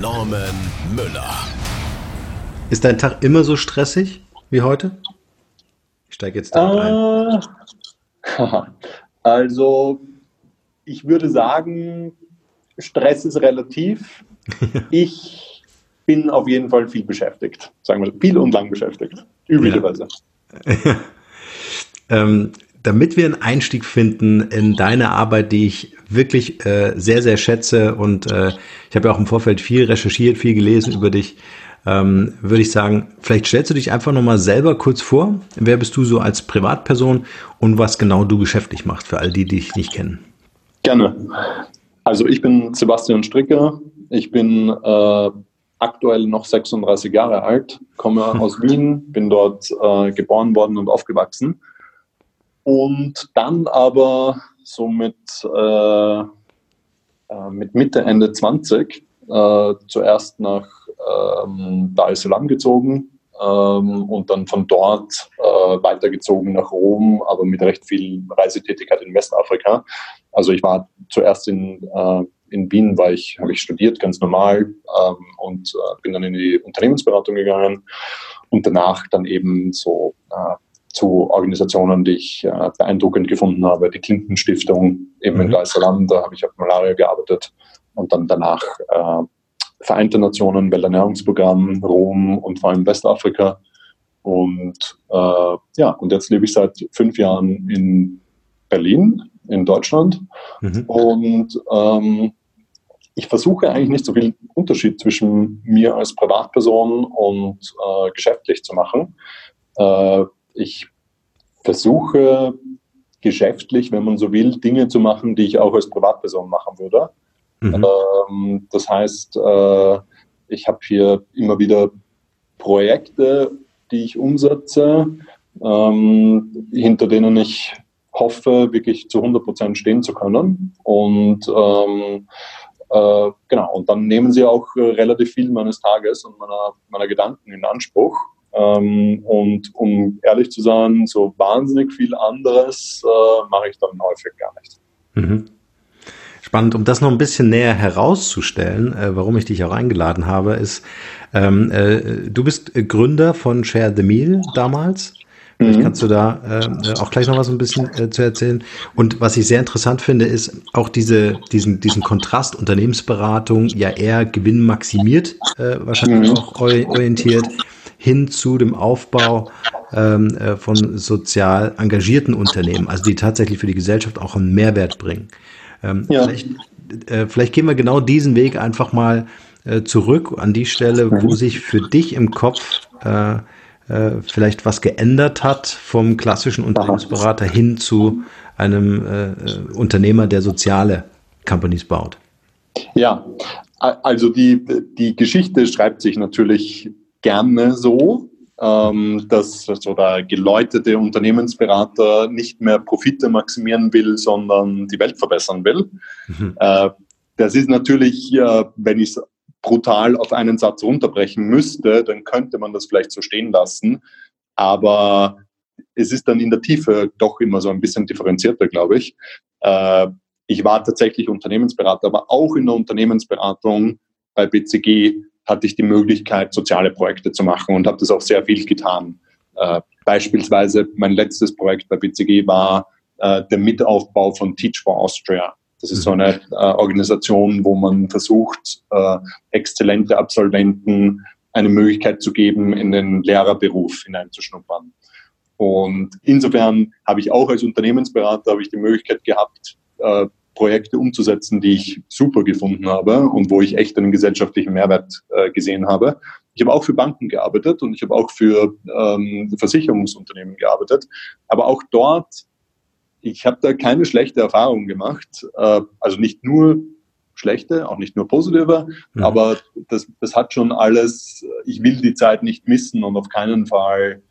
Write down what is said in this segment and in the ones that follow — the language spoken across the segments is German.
Norman Müller. Ist dein Tag immer so stressig wie heute? Ich steige jetzt da ein. Also, ich würde sagen, Stress ist relativ. ich bin auf jeden Fall viel beschäftigt. Sagen wir viel und lang beschäftigt. Üblicherweise. Ja. ähm, damit wir einen Einstieg finden in deine Arbeit, die ich wirklich äh, sehr, sehr schätze und äh, ich habe ja auch im Vorfeld viel recherchiert, viel gelesen über dich, ähm, würde ich sagen, vielleicht stellst du dich einfach nochmal selber kurz vor. Wer bist du so als Privatperson und was genau du geschäftlich machst für all die, die dich nicht kennen? Gerne. Also ich bin Sebastian Stricker. Ich bin äh, aktuell noch 36 Jahre alt, komme aus Wien, bin dort äh, geboren worden und aufgewachsen und dann aber so mit, äh, äh, mit Mitte, Ende 20 äh, zuerst nach ähm, Dar es Salaam gezogen ähm, und dann von dort äh, weitergezogen nach Rom, aber mit recht viel Reisetätigkeit in Westafrika. Also ich war zuerst in, äh, in Wien, war ich, habe ich studiert, ganz normal ähm, und äh, bin dann in die Unternehmensberatung gegangen und danach dann eben so äh, zu Organisationen, die ich äh, beeindruckend gefunden habe. Die Clinton Stiftung eben mhm. in Salaam, da habe ich auf Malaria gearbeitet und dann danach äh, Vereinte Nationen, Welternährungsprogramm, Rom und vor allem Westafrika. Und äh, ja, und jetzt lebe ich seit fünf Jahren in Berlin, in Deutschland. Mhm. Und ähm, ich versuche eigentlich nicht so viel Unterschied zwischen mir als Privatperson und äh, geschäftlich zu machen. Äh, ich versuche geschäftlich, wenn man so will, Dinge zu machen, die ich auch als Privatperson machen würde. Mhm. Ähm, das heißt, äh, ich habe hier immer wieder Projekte, die ich umsetze, ähm, hinter denen ich hoffe, wirklich zu 100 Prozent stehen zu können. Und ähm, äh, genau, und dann nehmen sie auch äh, relativ viel meines Tages und meiner, meiner Gedanken in Anspruch. Ähm, und um ehrlich zu sein, so wahnsinnig viel anderes äh, mache ich dann häufig gar nicht. Mhm. Spannend, um das noch ein bisschen näher herauszustellen, äh, warum ich dich auch eingeladen habe, ist, ähm, äh, du bist Gründer von Share the Meal damals. Vielleicht mhm. kannst du da äh, auch gleich noch was ein bisschen äh, zu erzählen. Und was ich sehr interessant finde, ist auch diese, diesen, diesen Kontrast Unternehmensberatung ja eher gewinnmaximiert, äh, wahrscheinlich mhm. auch orientiert hin zu dem Aufbau ähm, äh, von sozial engagierten Unternehmen, also die tatsächlich für die Gesellschaft auch einen Mehrwert bringen. Ähm, ja. vielleicht, äh, vielleicht gehen wir genau diesen Weg einfach mal äh, zurück an die Stelle, wo mhm. sich für dich im Kopf äh, äh, vielleicht was geändert hat vom klassischen Unternehmensberater hin zu einem äh, Unternehmer, der soziale Companies baut. Ja, also die, die Geschichte schreibt sich natürlich gerne so, ähm, dass so der geläutete Unternehmensberater nicht mehr Profite maximieren will, sondern die Welt verbessern will. Mhm. Äh, das ist natürlich, äh, wenn ich es brutal auf einen Satz runterbrechen müsste, dann könnte man das vielleicht so stehen lassen. Aber es ist dann in der Tiefe doch immer so ein bisschen differenzierter, glaube ich. Äh, ich war tatsächlich Unternehmensberater, aber auch in der Unternehmensberatung bei BCG hatte ich die Möglichkeit, soziale Projekte zu machen und habe das auch sehr viel getan. Äh, beispielsweise mein letztes Projekt bei BCG war äh, der Mitaufbau von Teach for Austria. Das ist so eine äh, Organisation, wo man versucht, äh, exzellente Absolventen eine Möglichkeit zu geben, in den Lehrerberuf hineinzuschnuppern. Und insofern habe ich auch als Unternehmensberater habe ich die Möglichkeit gehabt, äh, Projekte umzusetzen, die ich super gefunden habe und wo ich echt einen gesellschaftlichen Mehrwert äh, gesehen habe. Ich habe auch für Banken gearbeitet und ich habe auch für ähm, Versicherungsunternehmen gearbeitet. Aber auch dort, ich habe da keine schlechte Erfahrung gemacht. Äh, also nicht nur schlechte, auch nicht nur positive, mhm. aber das, das hat schon alles, ich will die Zeit nicht missen und auf keinen Fall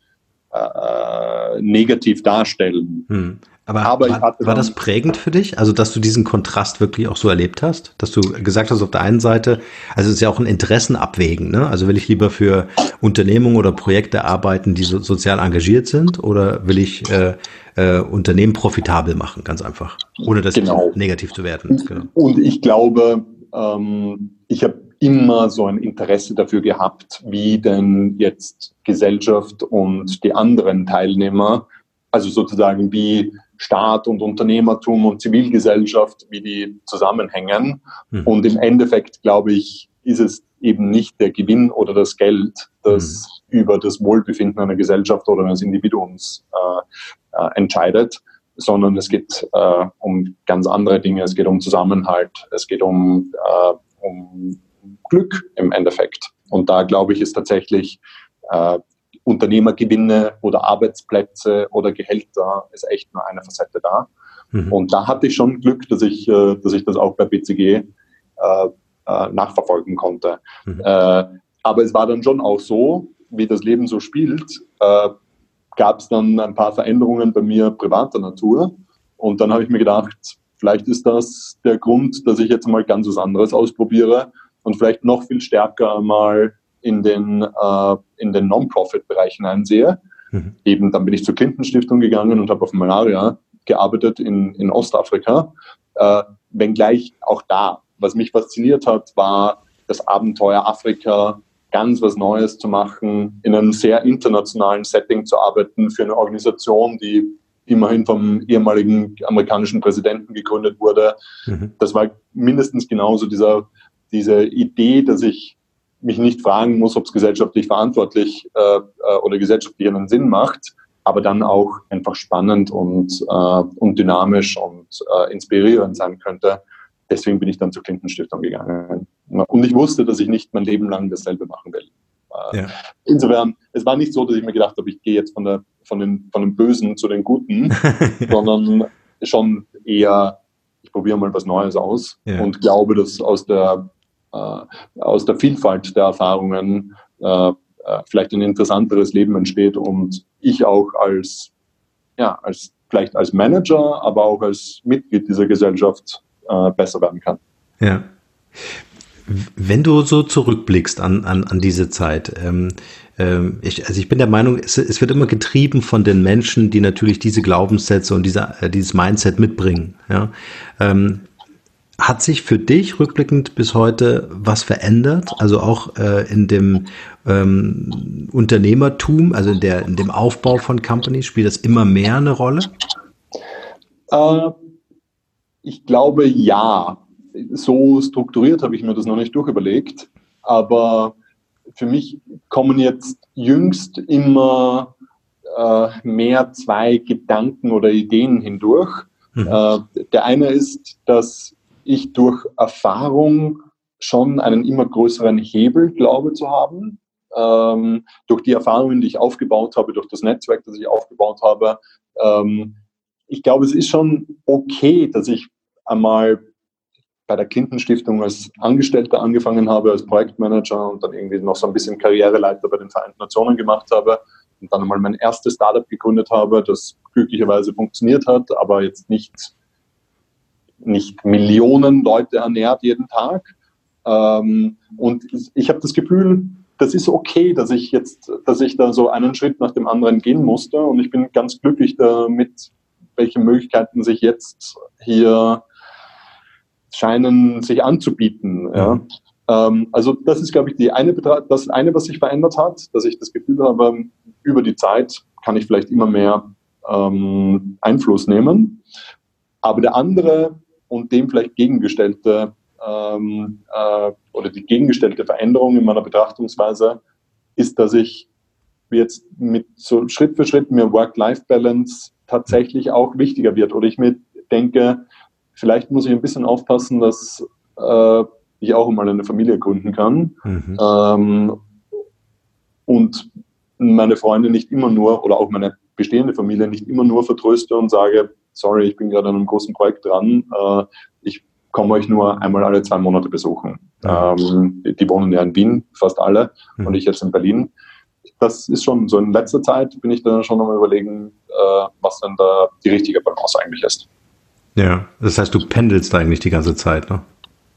äh, negativ darstellen. Mhm. Aber, Aber war, war das prägend für dich? Also, dass du diesen Kontrast wirklich auch so erlebt hast? Dass du gesagt hast, auf der einen Seite, also es ist ja auch ein Interessenabwägen, ne? Also will ich lieber für Unternehmungen oder Projekte arbeiten, die so, sozial engagiert sind, oder will ich äh, äh, Unternehmen profitabel machen, ganz einfach, ohne das genau. negativ zu werden. Genau. Und ich glaube, ähm, ich habe immer so ein Interesse dafür gehabt, wie denn jetzt Gesellschaft und die anderen Teilnehmer, also sozusagen wie Staat und Unternehmertum und Zivilgesellschaft, wie die zusammenhängen. Mhm. Und im Endeffekt, glaube ich, ist es eben nicht der Gewinn oder das Geld, das mhm. über das Wohlbefinden einer Gesellschaft oder eines Individuums äh, äh, entscheidet, sondern es geht äh, um ganz andere Dinge. Es geht um Zusammenhalt, es geht um, äh, um Glück im Endeffekt. Und da, glaube ich, ist tatsächlich äh, Unternehmergewinne oder Arbeitsplätze oder Gehälter ist echt nur eine Facette da. Mhm. Und da hatte ich schon Glück, dass ich, äh, dass ich das auch bei BCG äh, äh, nachverfolgen konnte. Mhm. Äh, aber es war dann schon auch so, wie das Leben so spielt, äh, gab es dann ein paar Veränderungen bei mir privater Natur. Und dann habe ich mir gedacht, vielleicht ist das der Grund, dass ich jetzt mal ganz was anderes ausprobiere und vielleicht noch viel stärker mal in den, äh, in den Non-Profit-Bereich hineinsehe. Mhm. Eben dann bin ich zur Clinton-Stiftung gegangen und habe auf Malaria gearbeitet in, in Ostafrika. Äh, wenngleich auch da, was mich fasziniert hat, war das Abenteuer Afrika, ganz was Neues zu machen, in einem sehr internationalen Setting zu arbeiten für eine Organisation, die immerhin vom ehemaligen amerikanischen Präsidenten gegründet wurde. Mhm. Das war mindestens genauso dieser, diese Idee, dass ich mich nicht fragen muss, ob es gesellschaftlich verantwortlich äh, äh, oder gesellschaftlich einen Sinn macht, aber dann auch einfach spannend und, äh, und dynamisch und äh, inspirierend sein könnte. Deswegen bin ich dann zur Clinton Stiftung gegangen. Und ich wusste, dass ich nicht mein Leben lang dasselbe machen will. Äh, ja. Insofern, es war nicht so, dass ich mir gedacht habe, ich gehe jetzt von, der, von, den, von den Bösen zu den Guten, sondern schon eher, ich probiere mal was Neues aus ja. und glaube, dass aus der aus der Vielfalt der Erfahrungen äh, äh, vielleicht ein interessanteres Leben entsteht und ich auch als, ja, als vielleicht als Manager, aber auch als Mitglied dieser Gesellschaft äh, besser werden kann. Ja. Wenn du so zurückblickst an, an, an diese Zeit, ähm, ähm, ich, also ich bin der Meinung, es, es, wird immer getrieben von den Menschen, die natürlich diese Glaubenssätze und diese, äh, dieses Mindset mitbringen. Ja? Ähm, hat sich für dich rückblickend bis heute was verändert? Also auch äh, in dem ähm, Unternehmertum, also in, der, in dem Aufbau von Companies, spielt das immer mehr eine Rolle? Äh, ich glaube ja. So strukturiert habe ich mir das noch nicht durchüberlegt. Aber für mich kommen jetzt jüngst immer äh, mehr zwei Gedanken oder Ideen hindurch. Mhm. Äh, der eine ist, dass ich durch Erfahrung schon einen immer größeren Hebel glaube zu haben. Ähm, durch die Erfahrungen, die ich aufgebaut habe, durch das Netzwerk, das ich aufgebaut habe. Ähm, ich glaube, es ist schon okay, dass ich einmal bei der Clinton Stiftung als Angestellter angefangen habe, als Projektmanager und dann irgendwie noch so ein bisschen Karriereleiter bei den Vereinten Nationen gemacht habe und dann einmal mein erstes Startup gegründet habe, das glücklicherweise funktioniert hat, aber jetzt nicht nicht Millionen Leute ernährt jeden Tag. Ähm, und ich habe das Gefühl, das ist okay, dass ich jetzt, dass ich da so einen Schritt nach dem anderen gehen musste. Und ich bin ganz glücklich damit, welche Möglichkeiten sich jetzt hier scheinen, sich anzubieten. Ja. Ähm, also das ist, glaube ich, die eine, das eine, was sich verändert hat, dass ich das Gefühl habe, über die Zeit kann ich vielleicht immer mehr ähm, Einfluss nehmen. Aber der andere und dem vielleicht gegengestellte ähm, äh, oder die gegengestellte Veränderung in meiner Betrachtungsweise ist, dass ich jetzt mit so Schritt für Schritt mir Work-Life-Balance tatsächlich auch wichtiger wird oder ich mir denke, vielleicht muss ich ein bisschen aufpassen, dass äh, ich auch mal eine Familie gründen kann mhm. ähm, und meine Freunde nicht immer nur oder auch meine bestehende Familie nicht immer nur vertröste und sage, sorry, ich bin gerade an einem großen Projekt dran, äh, ich komme euch nur einmal alle zwei Monate besuchen. Ähm, die, wohnen ja in Wien, fast alle, mhm. und ich jetzt in Berlin. Das ist schon so in letzter Zeit bin ich dann schon am überlegen, äh, was denn da die richtige Balance eigentlich ist. Ja, das heißt, du pendelst eigentlich die ganze Zeit, ne?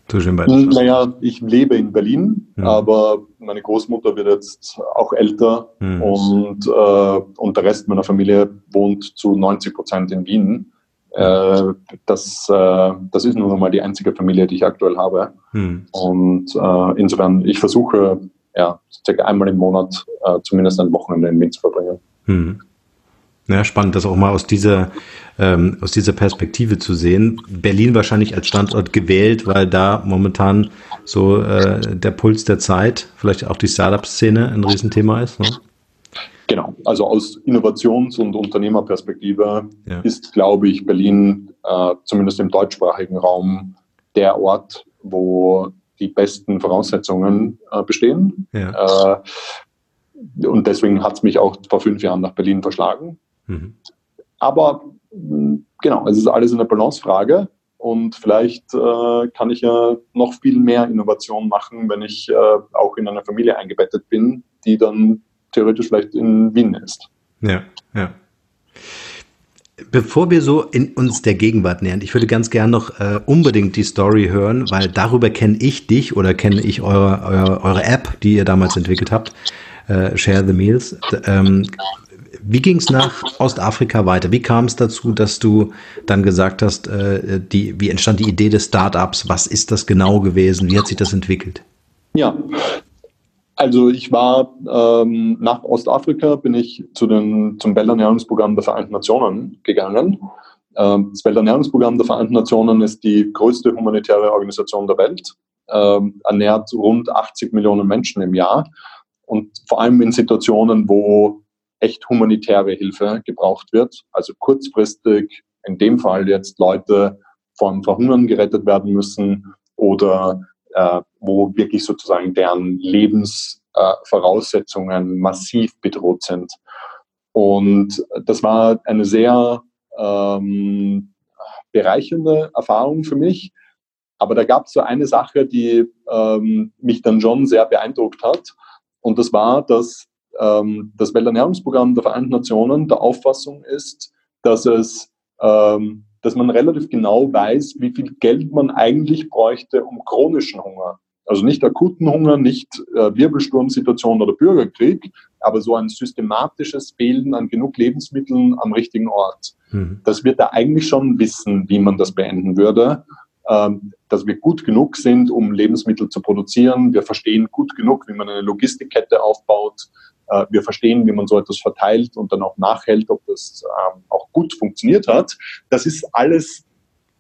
Zwischen beiden. Naja, ich lebe in Berlin, mhm. aber meine Großmutter wird jetzt auch älter mhm. und, äh, und der Rest meiner Familie wohnt zu 90 Prozent in Wien. Äh, das, äh, das ist nur noch mal die einzige Familie, die ich aktuell habe. Mhm. Und äh, insofern, ich versuche, ja, circa einmal im Monat äh, zumindest ein Wochenende in Wien zu verbringen. Ja, spannend, das auch mal aus dieser, ähm, aus dieser Perspektive zu sehen. Berlin wahrscheinlich als Standort gewählt, weil da momentan so äh, der Puls der Zeit, vielleicht auch die Startup-Szene ein Riesenthema ist. Ne? Genau, also aus Innovations- und Unternehmerperspektive ja. ist, glaube ich, Berlin äh, zumindest im deutschsprachigen Raum der Ort, wo die besten Voraussetzungen äh, bestehen. Ja. Äh, und deswegen hat es mich auch vor fünf Jahren nach Berlin verschlagen. Mhm. Aber mm, genau, es ist alles eine Balancefrage und vielleicht äh, kann ich ja noch viel mehr Innovation machen, wenn ich äh, auch in einer Familie eingebettet bin, die dann theoretisch vielleicht in Wien ist. Ja, ja. Bevor wir so in uns der Gegenwart nähern, ich würde ganz gern noch äh, unbedingt die Story hören, weil darüber kenne ich dich oder kenne ich eure, eure, eure App, die ihr damals entwickelt habt, äh, Share the Meals. Ähm, wie ging es nach Ostafrika weiter? Wie kam es dazu, dass du dann gesagt hast, äh, die, wie entstand die Idee des Startups? Was ist das genau gewesen? Wie hat sich das entwickelt? Ja, also ich war ähm, nach Ostafrika, bin ich zu den, zum Welternährungsprogramm der Vereinten Nationen gegangen. Ähm, das Welternährungsprogramm der Vereinten Nationen ist die größte humanitäre Organisation der Welt, ähm, ernährt rund 80 Millionen Menschen im Jahr und vor allem in Situationen, wo echt humanitäre Hilfe gebraucht wird. Also kurzfristig, in dem Fall jetzt Leute vom Verhungern gerettet werden müssen oder äh, wo wirklich sozusagen deren Lebensvoraussetzungen äh, massiv bedroht sind. Und das war eine sehr ähm, bereichernde Erfahrung für mich. Aber da gab es so eine Sache, die ähm, mich dann schon sehr beeindruckt hat. Und das war, dass ähm, das Welternährungsprogramm der Vereinten Nationen der Auffassung ist, dass es ähm, dass man relativ genau weiß, wie viel Geld man eigentlich bräuchte, um chronischen Hunger, also nicht akuten Hunger, nicht äh, Wirbelsturmsituation oder Bürgerkrieg, aber so ein systematisches Fehlen an genug Lebensmitteln am richtigen Ort. Mhm. Dass wir da eigentlich schon wissen, wie man das beenden würde. Ähm, dass wir gut genug sind, um Lebensmittel zu produzieren. Wir verstehen gut genug, wie man eine Logistikkette aufbaut. Äh, wir verstehen, wie man so etwas verteilt und dann auch nachhält, ob das ähm, auch gut funktioniert hat. Das ist alles,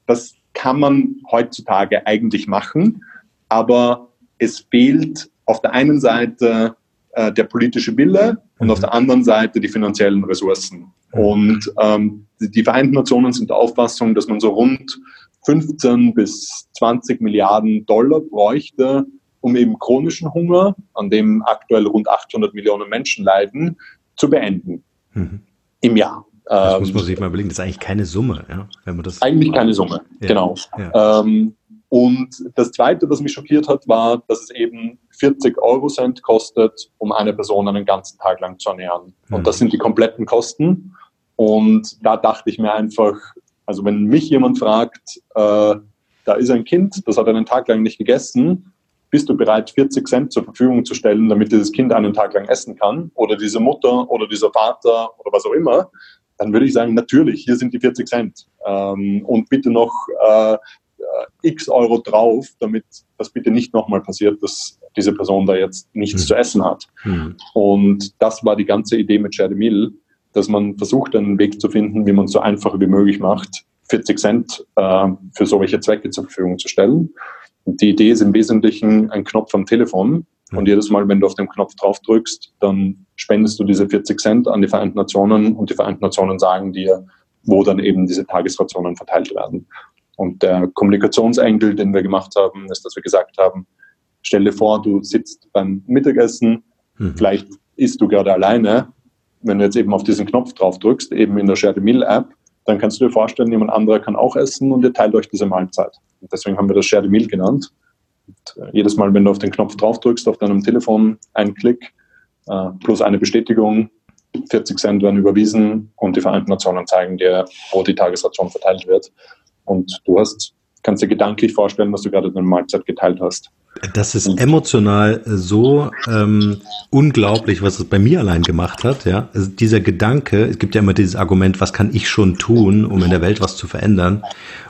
das kann man heutzutage eigentlich machen, aber es fehlt auf der einen Seite äh, der politische Wille und auf der anderen Seite die finanziellen Ressourcen. Und ähm, die Vereinten Nationen sind der Auffassung, dass man so rund 15 bis 20 Milliarden Dollar bräuchte, um eben chronischen Hunger, an dem aktuell rund 800 Millionen Menschen leiden, zu beenden mhm. im Jahr. Das muss man ähm, sich mal überlegen, das ist eigentlich keine Summe, ja, wenn man das. Eigentlich keine Summe, ja. genau. Ja. Ähm, und das Zweite, was mich schockiert hat, war, dass es eben 40 Euro Cent kostet, um eine Person einen ganzen Tag lang zu ernähren. Mhm. Und das sind die kompletten Kosten. Und da dachte ich mir einfach, also wenn mich jemand fragt, äh, da ist ein Kind, das hat einen Tag lang nicht gegessen, bist du bereit, 40 Cent zur Verfügung zu stellen, damit dieses Kind einen Tag lang essen kann oder diese Mutter oder dieser Vater oder was auch immer, dann würde ich sagen, natürlich, hier sind die 40 Cent. Ähm, und bitte noch äh, x Euro drauf, damit das bitte nicht nochmal passiert, dass diese Person da jetzt nichts mhm. zu essen hat. Mhm. Und das war die ganze Idee mit Share the Meal, dass man versucht, einen Weg zu finden, wie man es so einfach wie möglich macht, 40 Cent äh, für solche Zwecke zur Verfügung zu stellen. Die Idee ist im Wesentlichen ein Knopf am Telefon. Und jedes Mal, wenn du auf den Knopf drauf drückst, dann spendest du diese 40 Cent an die Vereinten Nationen und die Vereinten Nationen sagen dir, wo dann eben diese Tagesrationen verteilt werden. Und der Kommunikationsengel, den wir gemacht haben, ist, dass wir gesagt haben, stell dir vor, du sitzt beim Mittagessen, mhm. vielleicht isst du gerade alleine. Wenn du jetzt eben auf diesen Knopf drauf drückst, eben in der Share the Meal App, dann kannst du dir vorstellen, jemand anderer kann auch essen und ihr teilt euch diese Mahlzeit. Deswegen haben wir das Share the Meal genannt. Und äh, jedes Mal, wenn du auf den Knopf drauf drückst, auf deinem Telefon, ein Klick äh, plus eine Bestätigung, 40 Cent werden überwiesen und die Vereinten Nationen zeigen dir, wo die Tagesration verteilt wird. Und du hast, kannst dir gedanklich vorstellen, dass du gerade eine Mahlzeit geteilt hast. Das ist emotional so ähm, unglaublich, was es bei mir allein gemacht hat. Ja, also dieser Gedanke. Es gibt ja immer dieses Argument, was kann ich schon tun, um in der Welt was zu verändern?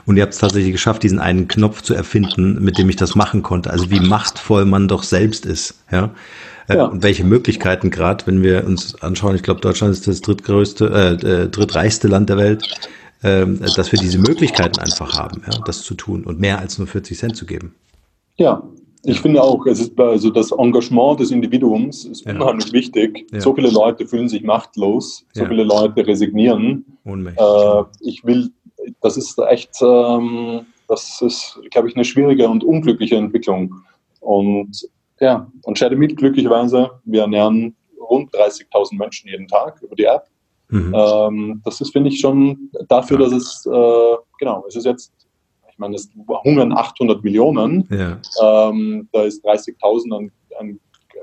Und ihr habt es tatsächlich geschafft, diesen einen Knopf zu erfinden, mit dem ich das machen konnte. Also wie machtvoll man doch selbst ist. Ja. Äh, ja. Und welche Möglichkeiten gerade, wenn wir uns anschauen, ich glaube, Deutschland ist das drittgrößte, äh, äh, drittreichste Land der Welt, äh, dass wir diese Möglichkeiten einfach haben, ja, das zu tun und mehr als nur 40 Cent zu geben. Ja, ich finde auch, es ist also das Engagement des Individuums ist ja. unheimlich wichtig. Ja. So viele Leute fühlen sich machtlos, so ja. viele Leute resignieren. Ohnmächtig. Äh, ich will, das ist echt, ähm, das ist, glaube ich, eine schwierige und unglückliche Entwicklung. Und ja, und Share Meat glücklicherweise, wir ernähren rund 30.000 Menschen jeden Tag über die App. Mhm. Ähm, das ist, finde ich, schon dafür, dass es, äh, genau, es ist jetzt meine, es hungern 800 Millionen. Ja. Ähm, da ist 30.000 ein, ein,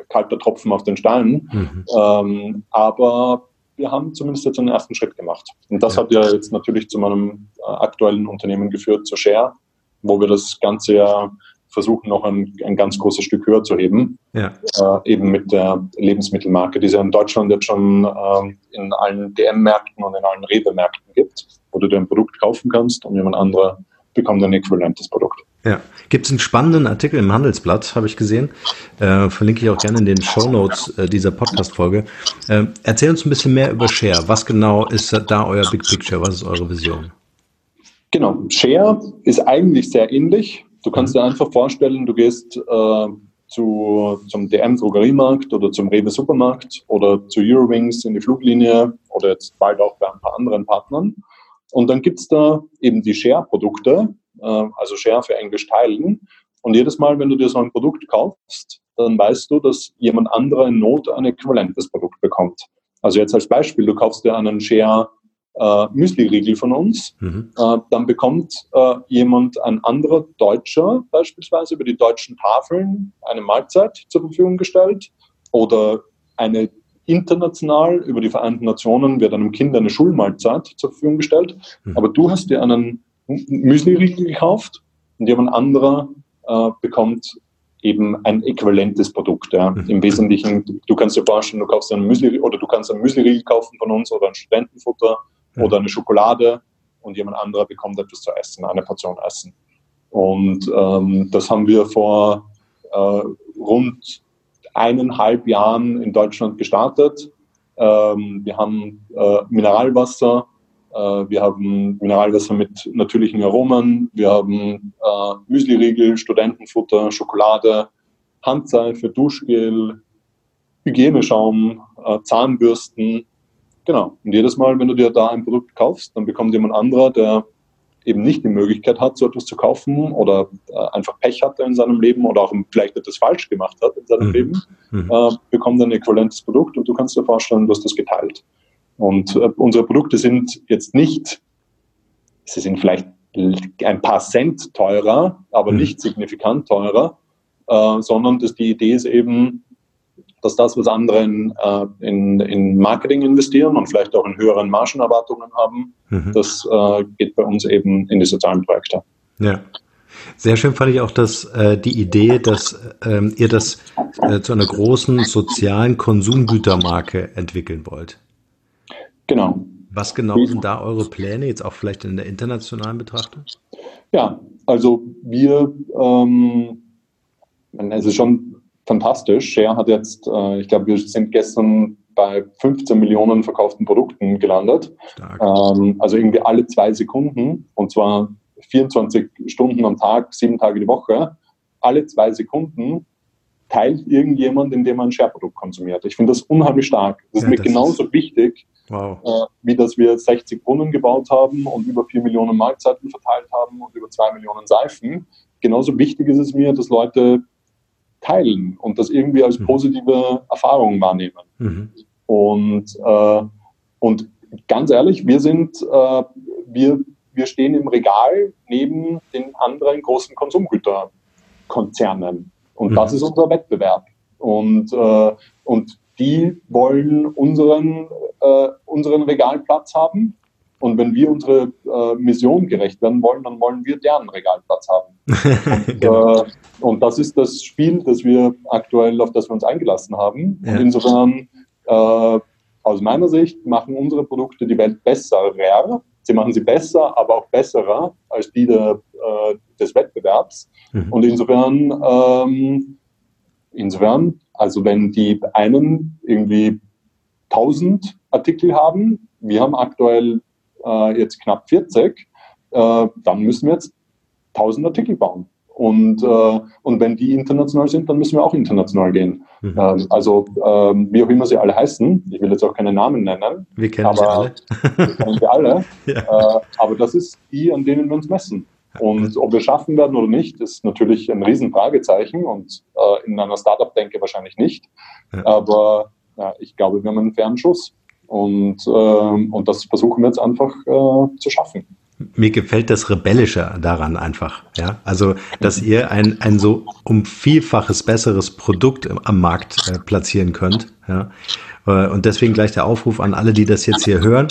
kalter Tropfen auf den Stein. Mhm. Ähm, aber wir haben zumindest jetzt einen ersten Schritt gemacht. Und das ja. hat ja jetzt natürlich zu meinem äh, aktuellen Unternehmen geführt, zur Share, wo wir das Ganze ja versuchen, noch ein, ein ganz großes Stück höher zu heben. Ja. Äh, eben mit der Lebensmittelmarke, die es ja in Deutschland jetzt schon äh, in allen DM-Märkten und in allen Rewe-Märkten gibt, wo du dir ein Produkt kaufen kannst und jemand anderer bekommt ein äquivalentes Produkt. Ja, gibt es einen spannenden Artikel im Handelsblatt, habe ich gesehen. Äh, verlinke ich auch gerne in den Show Notes äh, dieser Podcast-Folge. Äh, erzähl uns ein bisschen mehr über Share. Was genau ist da euer Big Picture? Was ist eure Vision? Genau, Share ist eigentlich sehr ähnlich. Du kannst mhm. dir einfach vorstellen, du gehst äh, zu, zum DM-Drogeriemarkt oder zum Rewe-Supermarkt oder zu Eurowings in die Fluglinie oder jetzt bald auch bei ein paar anderen Partnern und dann gibt es da eben die Share-Produkte, äh, also Share für Englisch teilen. Und jedes Mal, wenn du dir so ein Produkt kaufst, dann weißt du, dass jemand anderer in Not ein äquivalentes Produkt bekommt. Also jetzt als Beispiel, du kaufst dir einen Share äh, Müsli-Riegel von uns, mhm. äh, dann bekommt äh, jemand, ein anderer Deutscher beispielsweise über die deutschen Tafeln eine Mahlzeit zur Verfügung gestellt oder eine international über die Vereinten Nationen wird einem Kind eine Schulmahlzeit zur Verfügung gestellt. Mhm. Aber du hast dir einen Müsli-Riegel gekauft und jemand anderer äh, bekommt eben ein äquivalentes Produkt. Ja. Mhm. Im Wesentlichen, du kannst dir vorstellen, du kaufst einen Müsli oder du kannst einen Müsli-Riegel kaufen von uns oder ein Studentenfutter mhm. oder eine Schokolade und jemand anderer bekommt etwas zu essen, eine Portion Essen. Und ähm, das haben wir vor äh, rund eineinhalb Jahren in Deutschland gestartet. Ähm, wir haben äh, Mineralwasser, äh, wir haben Mineralwasser mit natürlichen Aromen, wir haben äh, Müsliriegel, Studentenfutter, Schokolade, Handseife, Duschgel, Hygieneschaum, äh, Zahnbürsten. Genau. Und jedes Mal, wenn du dir da ein Produkt kaufst, dann bekommt jemand anderer, der eben nicht die Möglichkeit hat, so etwas zu kaufen oder äh, einfach Pech hatte in seinem Leben oder auch vielleicht etwas falsch gemacht hat in seinem mhm. Leben, mhm. äh, bekommt ein äquivalentes Produkt und du kannst dir vorstellen, du hast das geteilt. Und äh, unsere Produkte sind jetzt nicht, sie sind vielleicht ein paar Cent teurer, aber mhm. nicht signifikant teurer, äh, sondern dass die Idee ist eben, dass das, was andere in, äh, in, in, Marketing investieren und vielleicht auch in höheren Margenerwartungen haben, mhm. das äh, geht bei uns eben in die sozialen Projekte. Ja. Sehr schön fand ich auch, dass äh, die Idee, dass ähm, ihr das äh, zu einer großen sozialen Konsumgütermarke entwickeln wollt. Genau. Was genau sind da eure Pläne, jetzt auch vielleicht in der internationalen Betrachtung? Ja, also wir, ähm, es ist schon fantastisch. Share hat jetzt, äh, ich glaube, wir sind gestern bei 15 Millionen verkauften Produkten gelandet. Ähm, also irgendwie alle zwei Sekunden und zwar 24 Stunden am Tag, sieben Tage die Woche. Alle zwei Sekunden teilt irgendjemand, indem man ein Share-Produkt konsumiert. Ich finde das unheimlich stark. Das ja, ist mir das genauso ist wichtig, wow. äh, wie dass wir 60 Brunnen gebaut haben und über 4 Millionen Mahlzeiten verteilt haben und über 2 Millionen Seifen. Genauso wichtig ist es mir, dass Leute teilen und das irgendwie als mhm. positive Erfahrung wahrnehmen. Mhm. Und, äh, und ganz ehrlich, wir sind, äh, wir, wir stehen im Regal neben den anderen großen Konsumgüterkonzernen. Und mhm. das ist unser Wettbewerb. Und, äh, und die wollen unseren, äh, unseren Regalplatz haben. Und wenn wir unsere äh, Mission gerecht werden wollen, dann wollen wir deren Regalplatz haben. und, genau. äh, und, das ist das Spiel, das wir aktuell, auf das wir uns eingelassen haben. Ja. Und insofern, äh, aus meiner Sicht, machen unsere Produkte die Welt besser. Sie machen sie besser, aber auch besserer als die der, äh, des Wettbewerbs. Mhm. Und insofern, ähm, insofern, also wenn die einen irgendwie 1000 Artikel haben, wir haben aktuell äh, jetzt knapp 40, äh, dann müssen wir jetzt 1000 Artikel bauen. Und, äh, und wenn die international sind, dann müssen wir auch international gehen. Mhm. Ähm, also ähm, wie auch immer sie alle heißen, ich will jetzt auch keine Namen nennen. Wir kennen aber, sie alle. wir kennen sie alle. ja. äh, aber das ist die, an denen wir uns messen. Und ob wir schaffen werden oder nicht, ist natürlich ein Riesenfragezeichen und äh, in einer Startup-Denke wahrscheinlich nicht. Ja. Aber ja, ich glaube, wir haben einen fairen Schuss. Und, äh, und das versuchen wir jetzt einfach äh, zu schaffen. Mir gefällt das Rebellische daran einfach. Ja, also, dass ihr ein, ein so um Vielfaches besseres Produkt am Markt äh, platzieren könnt. Ja, äh, und deswegen gleich der Aufruf an alle, die das jetzt hier hören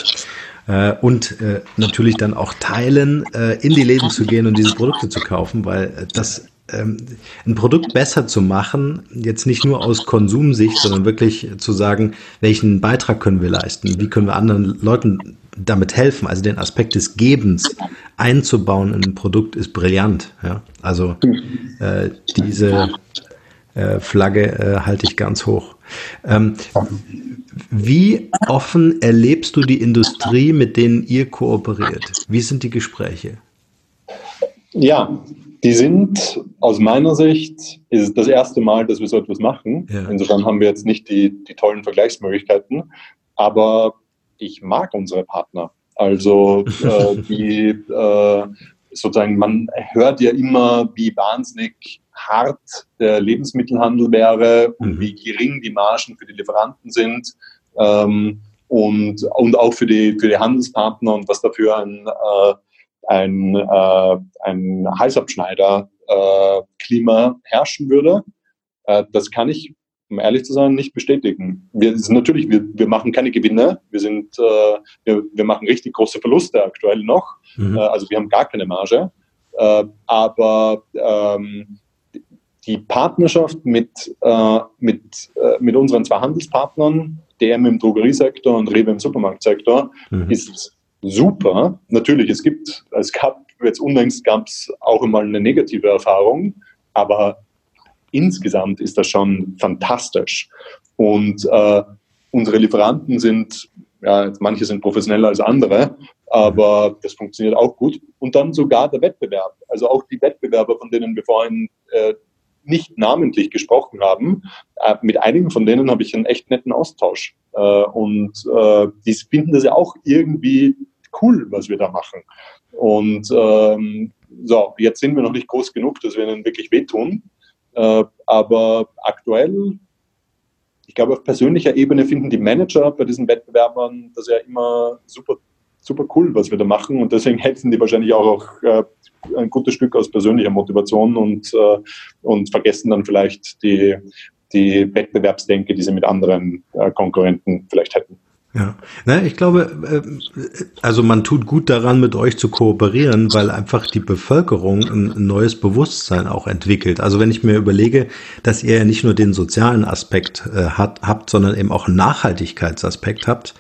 äh, und äh, natürlich dann auch teilen, äh, in die Läden zu gehen und diese Produkte zu kaufen, weil äh, das ein Produkt besser zu machen, jetzt nicht nur aus Konsumsicht, sondern wirklich zu sagen, welchen Beitrag können wir leisten, wie können wir anderen Leuten damit helfen, also den Aspekt des Gebens einzubauen in ein Produkt ist brillant. Ja? Also äh, diese äh, Flagge äh, halte ich ganz hoch. Ähm, wie offen erlebst du die Industrie, mit denen ihr kooperiert? Wie sind die Gespräche? Ja, die sind aus meiner Sicht ist es das erste Mal, dass wir so etwas machen. Ja. Insofern haben wir jetzt nicht die, die tollen Vergleichsmöglichkeiten, aber ich mag unsere Partner. Also äh, die äh, sozusagen, man hört ja immer, wie wahnsinnig hart der Lebensmittelhandel wäre und mhm. wie gering die Margen für die Lieferanten sind. Ähm, und, und auch für die, für die Handelspartner und was dafür ein, äh, ein, äh, ein Halsabschneider-Klima äh, herrschen würde. Äh, das kann ich, um ehrlich zu sein, nicht bestätigen. Wir sind natürlich, wir, wir machen keine Gewinne, wir sind, äh, wir, wir machen richtig große Verluste aktuell noch. Mhm. Äh, also wir haben gar keine Marge. Äh, aber ähm, die Partnerschaft mit, äh, mit, äh, mit unseren zwei Handelspartnern, DM im Drogeriesektor und Rewe im Supermarktsektor, mhm. ist super. Natürlich, es gibt, es gab, jetzt unlängst gab es auch einmal eine negative Erfahrung, aber insgesamt ist das schon fantastisch. Und äh, unsere Lieferanten sind, ja, manche sind professioneller als andere, aber das funktioniert auch gut. Und dann sogar der Wettbewerb. Also auch die Wettbewerber, von denen wir vorhin äh, nicht namentlich gesprochen haben, äh, mit einigen von denen habe ich einen echt netten Austausch. Äh, und äh, die finden das ja auch irgendwie cool, was wir da machen. Und ähm, so, jetzt sind wir noch nicht groß genug, dass wir ihnen wirklich wehtun. Äh, aber aktuell, ich glaube, auf persönlicher Ebene finden die Manager bei diesen Wettbewerbern das ja immer super, super cool, was wir da machen. Und deswegen helfen die wahrscheinlich auch, auch äh, ein gutes Stück aus persönlicher Motivation und, äh, und vergessen dann vielleicht die, die Wettbewerbsdenke, die sie mit anderen äh, Konkurrenten vielleicht hätten. Ja, Na, ich glaube, also man tut gut daran, mit euch zu kooperieren, weil einfach die Bevölkerung ein neues Bewusstsein auch entwickelt. Also wenn ich mir überlege, dass ihr ja nicht nur den sozialen Aspekt äh, hat, habt, sondern eben auch einen Nachhaltigkeitsaspekt habt,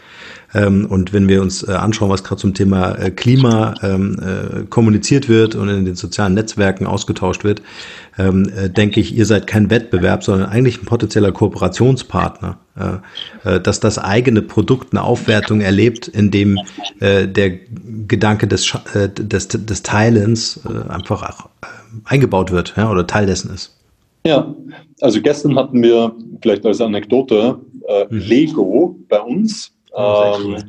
und wenn wir uns äh, anschauen, was gerade zum Thema äh, Klima ähm, äh, kommuniziert wird und in den sozialen Netzwerken ausgetauscht wird, ähm, denke ich, ihr seid kein Wettbewerb, sondern eigentlich ein potenzieller Kooperationspartner, dass das eigene Produkt eine Aufwertung erlebt, in dem der Gedanke des, des, des Teilens einfach auch eingebaut wird ja, oder Teil dessen ist. Ja, also gestern hatten wir vielleicht als Anekdote äh, mhm. Lego bei uns ähm,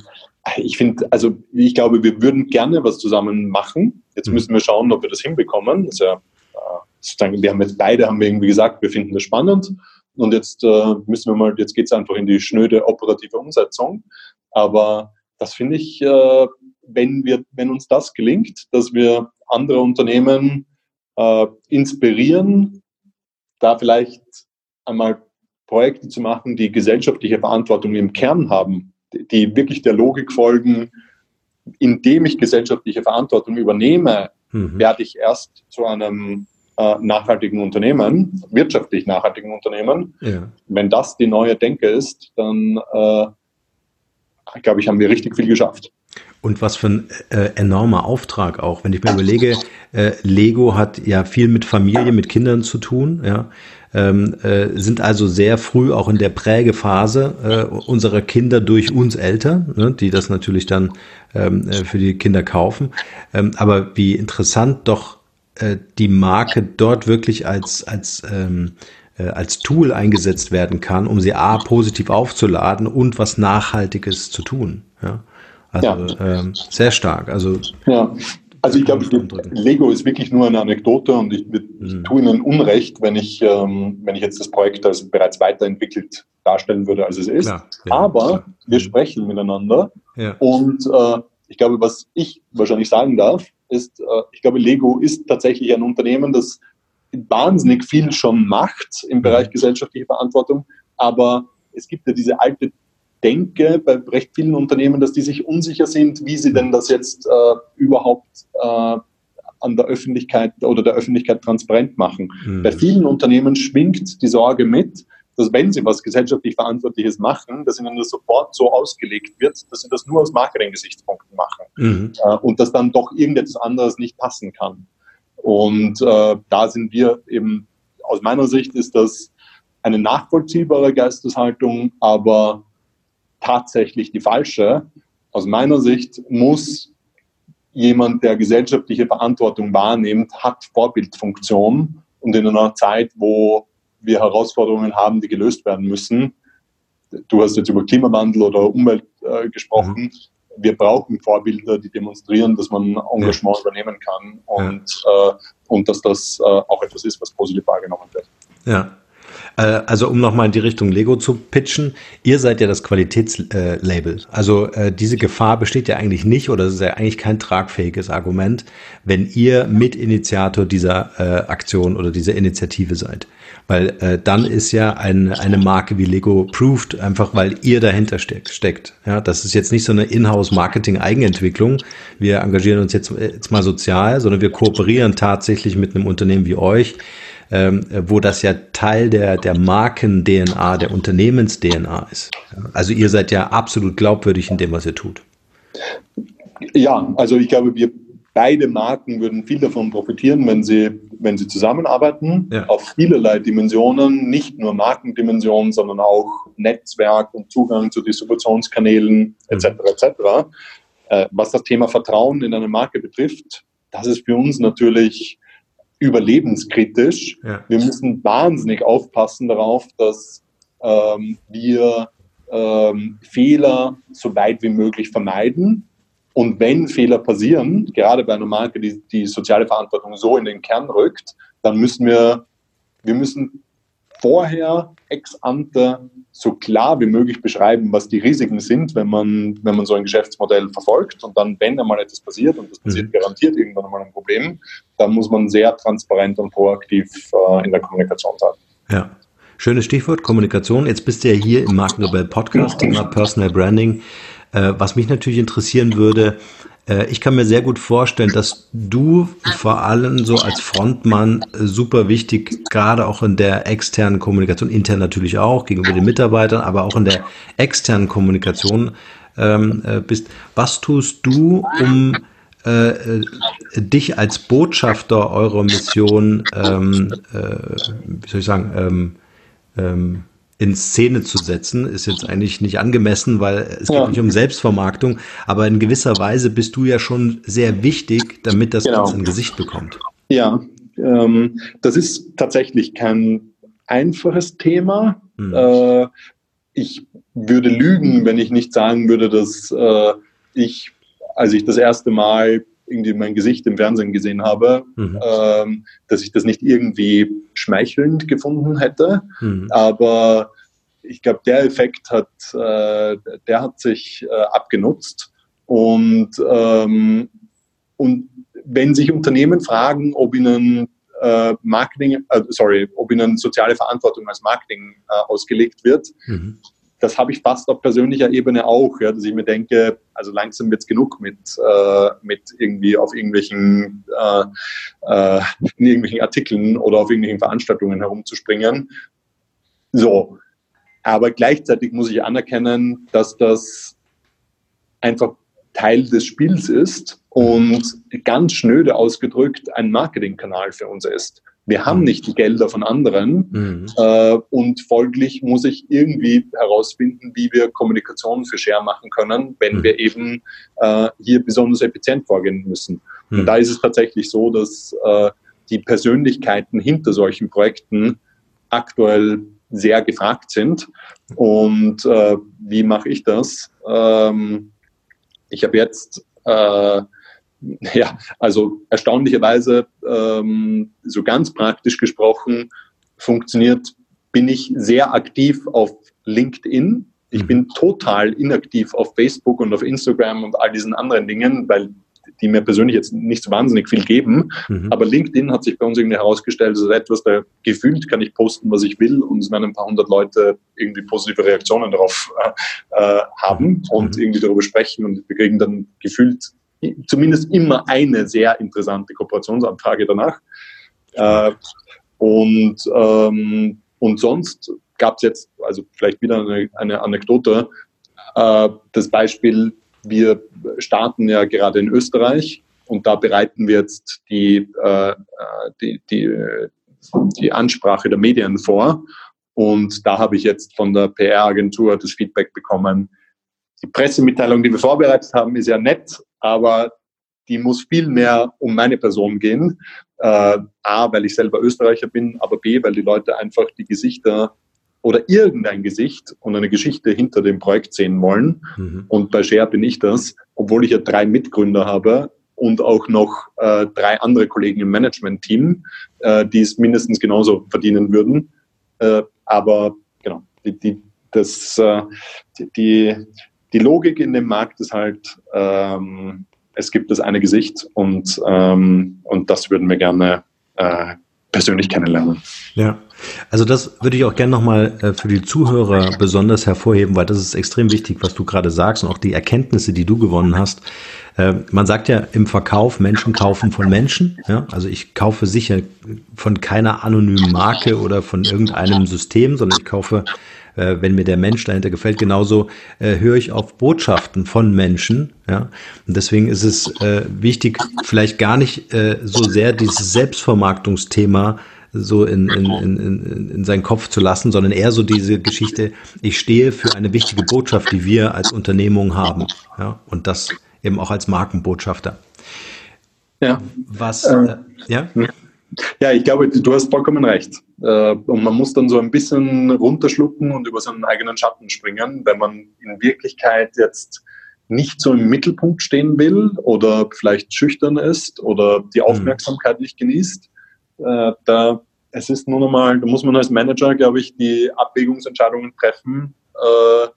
ich finde, also ich glaube, wir würden gerne was zusammen machen. Jetzt mhm. müssen wir schauen, ob wir das hinbekommen. Das ja, äh, wir haben jetzt beide haben wir irgendwie gesagt, wir finden das spannend. Und jetzt äh, müssen wir mal, jetzt geht es einfach in die schnöde operative Umsetzung. Aber das finde ich, äh, wenn, wir, wenn uns das gelingt, dass wir andere Unternehmen äh, inspirieren, da vielleicht einmal Projekte zu machen, die gesellschaftliche Verantwortung im Kern haben, die wirklich der Logik folgen, indem ich gesellschaftliche Verantwortung übernehme, mhm. werde ich erst zu einem äh, nachhaltigen Unternehmen, wirtschaftlich nachhaltigen Unternehmen. Ja. Wenn das die neue Denke ist, dann äh, glaube ich, haben wir richtig viel geschafft. Und was für ein äh, enormer Auftrag auch. Wenn ich mir überlege, äh, Lego hat ja viel mit Familie, mit Kindern zu tun, ja. Ähm, äh, sind also sehr früh auch in der Prägephase äh, unserer Kinder durch uns Eltern, ne, die das natürlich dann ähm, äh, für die Kinder kaufen. Ähm, aber wie interessant doch äh, die Marke dort wirklich als, als ähm, äh, als Tool eingesetzt werden kann, um sie A positiv aufzuladen und was Nachhaltiges zu tun. Ja? Also ja. ähm, sehr stark. Also, ja. Also ich glaube, Lego ist wirklich nur eine Anekdote und ich, ich mhm. tue Ihnen Unrecht, wenn ich, ähm, wenn ich jetzt das Projekt als bereits weiterentwickelt darstellen würde, als es ist. Klar, ja, Aber klar. wir sprechen miteinander ja. und äh, ich glaube, was ich wahrscheinlich sagen darf, ist, äh, ich glaube, Lego ist tatsächlich ein Unternehmen, das wahnsinnig viel schon macht im Bereich mhm. gesellschaftliche Verantwortung, aber es gibt ja diese alte Denke bei recht vielen Unternehmen, dass die sich unsicher sind, wie sie denn das jetzt äh, überhaupt äh, an der Öffentlichkeit oder der Öffentlichkeit transparent machen. Mhm. Bei vielen Unternehmen schwingt die Sorge mit, dass wenn sie was gesellschaftlich Verantwortliches machen, dass ihnen das sofort so ausgelegt wird, dass sie das nur aus Marketing-Gesichtspunkten machen mhm. äh, und dass dann doch irgendetwas anderes nicht passen kann. Und äh, da sind wir eben, aus meiner Sicht ist das eine nachvollziehbare Geisteshaltung, aber tatsächlich die falsche. Aus meiner Sicht muss jemand, der gesellschaftliche Verantwortung wahrnimmt, hat Vorbildfunktion und in einer Zeit, wo wir Herausforderungen haben, die gelöst werden müssen, du hast jetzt über Klimawandel oder Umwelt äh, gesprochen, mhm wir brauchen Vorbilder, die demonstrieren, dass man Engagement ja. übernehmen kann und, ja. äh, und dass das äh, auch etwas ist, was positiv wahrgenommen wird. Ja. Äh, also um nochmal in die Richtung Lego zu pitchen, ihr seid ja das Qualitätslabel. Also äh, diese Gefahr besteht ja eigentlich nicht oder es ist ja eigentlich kein tragfähiges Argument, wenn ihr Mitinitiator dieser äh, Aktion oder dieser Initiative seid. Weil äh, dann ist ja ein, eine Marke wie Lego proved, einfach weil ihr dahinter steck, steckt. Ja, das ist jetzt nicht so eine Inhouse-Marketing-Eigenentwicklung. Wir engagieren uns jetzt, jetzt mal sozial, sondern wir kooperieren tatsächlich mit einem Unternehmen wie euch, ähm, wo das ja Teil der, der Marken-DNA, der Unternehmens-DNA ist. Also ihr seid ja absolut glaubwürdig in dem, was ihr tut. Ja, also ich glaube, wir beide Marken würden viel davon profitieren, wenn sie, wenn sie zusammenarbeiten, ja. auf vielerlei Dimensionen, nicht nur Markendimensionen, sondern auch Netzwerk und Zugang zu Distributionskanälen etc. Mhm. etc. Äh, was das Thema Vertrauen in eine Marke betrifft, das ist für uns natürlich überlebenskritisch. Ja. Wir müssen wahnsinnig aufpassen darauf, dass ähm, wir ähm, Fehler so weit wie möglich vermeiden. Und wenn Fehler passieren, gerade bei einer Marke, die die soziale Verantwortung so in den Kern rückt, dann müssen wir, wir müssen vorher ex ante so klar wie möglich beschreiben, was die Risiken sind, wenn man, wenn man so ein Geschäftsmodell verfolgt. Und dann, wenn einmal etwas passiert, und das passiert mhm. garantiert irgendwann einmal ein Problem, dann muss man sehr transparent und proaktiv äh, in der Kommunikation sein. Ja. Schönes Stichwort, Kommunikation. Jetzt bist du ja hier im Markenrebell Podcast, Thema Personal Branding. Äh, was mich natürlich interessieren würde, ich kann mir sehr gut vorstellen, dass du vor allem so als Frontmann äh, super wichtig, gerade auch in der externen Kommunikation, intern natürlich auch, gegenüber den Mitarbeitern, aber auch in der externen Kommunikation ähm, äh, bist. Was tust du, um äh, dich als Botschafter eurer Mission, ähm, äh, wie soll ich sagen, ähm, ähm, in Szene zu setzen, ist jetzt eigentlich nicht angemessen, weil es geht ja. nicht um Selbstvermarktung, aber in gewisser Weise bist du ja schon sehr wichtig, damit das genau. Ganze ein Gesicht bekommt. Ja, ähm, das ist tatsächlich kein einfaches Thema. Hm. Äh, ich würde lügen, wenn ich nicht sagen würde, dass äh, ich, als ich das erste Mal irgendwie mein Gesicht im Fernsehen gesehen habe, mhm. ähm, dass ich das nicht irgendwie schmeichelnd gefunden hätte. Mhm. Aber ich glaube, der Effekt hat, äh, der hat sich äh, abgenutzt. Und, ähm, und wenn sich Unternehmen fragen, ob ihnen äh, Marketing, äh, sorry, ob ihnen soziale Verantwortung als Marketing äh, ausgelegt wird, mhm. Das habe ich fast auf persönlicher Ebene auch, ja, dass ich mir denke, also langsam wird es genug mit, äh, mit irgendwie auf irgendwelchen, äh, äh, in irgendwelchen Artikeln oder auf irgendwelchen Veranstaltungen herumzuspringen. So. Aber gleichzeitig muss ich anerkennen, dass das einfach Teil des Spiels ist und ganz schnöde ausgedrückt ein Marketingkanal für uns ist. Wir haben nicht die Gelder von anderen mhm. äh, und folglich muss ich irgendwie herausfinden, wie wir Kommunikation für Share machen können, wenn mhm. wir eben äh, hier besonders effizient vorgehen müssen. Mhm. Und da ist es tatsächlich so, dass äh, die Persönlichkeiten hinter solchen Projekten aktuell sehr gefragt sind. Und äh, wie mache ich das? Ähm, ich habe jetzt, äh, ja, also erstaunlicherweise, ähm, so ganz praktisch gesprochen, funktioniert, bin ich sehr aktiv auf LinkedIn. Ich mhm. bin total inaktiv auf Facebook und auf Instagram und all diesen anderen Dingen, weil die mir persönlich jetzt nicht so wahnsinnig viel geben. Mhm. Aber LinkedIn hat sich bei uns irgendwie herausgestellt, das ist etwas, da gefühlt kann ich posten, was ich will und es werden ein paar hundert Leute irgendwie positive Reaktionen darauf äh, äh haben mhm. und irgendwie darüber sprechen und wir kriegen dann gefühlt zumindest immer eine sehr interessante Kooperationsanfrage danach. Äh, und, ähm, und sonst gab es jetzt, also vielleicht wieder eine, eine Anekdote, äh, das Beispiel, wir starten ja gerade in Österreich und da bereiten wir jetzt die, äh, die, die, die Ansprache der Medien vor. Und da habe ich jetzt von der PR-Agentur das Feedback bekommen. Die Pressemitteilung, die wir vorbereitet haben, ist ja nett, aber die muss viel mehr um meine Person gehen. Äh, A, weil ich selber Österreicher bin, aber B, weil die Leute einfach die Gesichter oder irgendein Gesicht und eine Geschichte hinter dem Projekt sehen wollen. Mhm. Und bei Share bin ich das, obwohl ich ja drei Mitgründer habe und auch noch äh, drei andere Kollegen im Management-Team, äh, die es mindestens genauso verdienen würden. Äh, aber genau, die, die, das, äh, die, die Logik in dem Markt ist halt, ähm, es gibt das eine Gesicht und, ähm, und das würden wir gerne äh, persönlich kennenlernen. Ja, also das würde ich auch gerne nochmal äh, für die Zuhörer besonders hervorheben, weil das ist extrem wichtig, was du gerade sagst und auch die Erkenntnisse, die du gewonnen hast. Äh, man sagt ja im Verkauf, Menschen kaufen von Menschen. Ja? Also ich kaufe sicher von keiner anonymen Marke oder von irgendeinem System, sondern ich kaufe äh, wenn mir der Mensch dahinter gefällt. Genauso äh, höre ich auf Botschaften von Menschen. Ja? Und deswegen ist es äh, wichtig, vielleicht gar nicht äh, so sehr dieses Selbstvermarktungsthema so in, in, in, in seinen Kopf zu lassen, sondern eher so diese Geschichte, ich stehe für eine wichtige Botschaft, die wir als Unternehmung haben. Ja? Und das eben auch als Markenbotschafter. Ja. Was, ähm, äh, ja? Ja, ich glaube, du hast vollkommen recht. Äh, und man muss dann so ein bisschen runterschlucken und über seinen eigenen Schatten springen, wenn man in Wirklichkeit jetzt nicht so im Mittelpunkt stehen will oder vielleicht schüchtern ist oder die mhm. Aufmerksamkeit nicht genießt. Äh, da, es ist nur nochmal, da muss man als Manager, glaube ich, die Abwägungsentscheidungen treffen. Äh,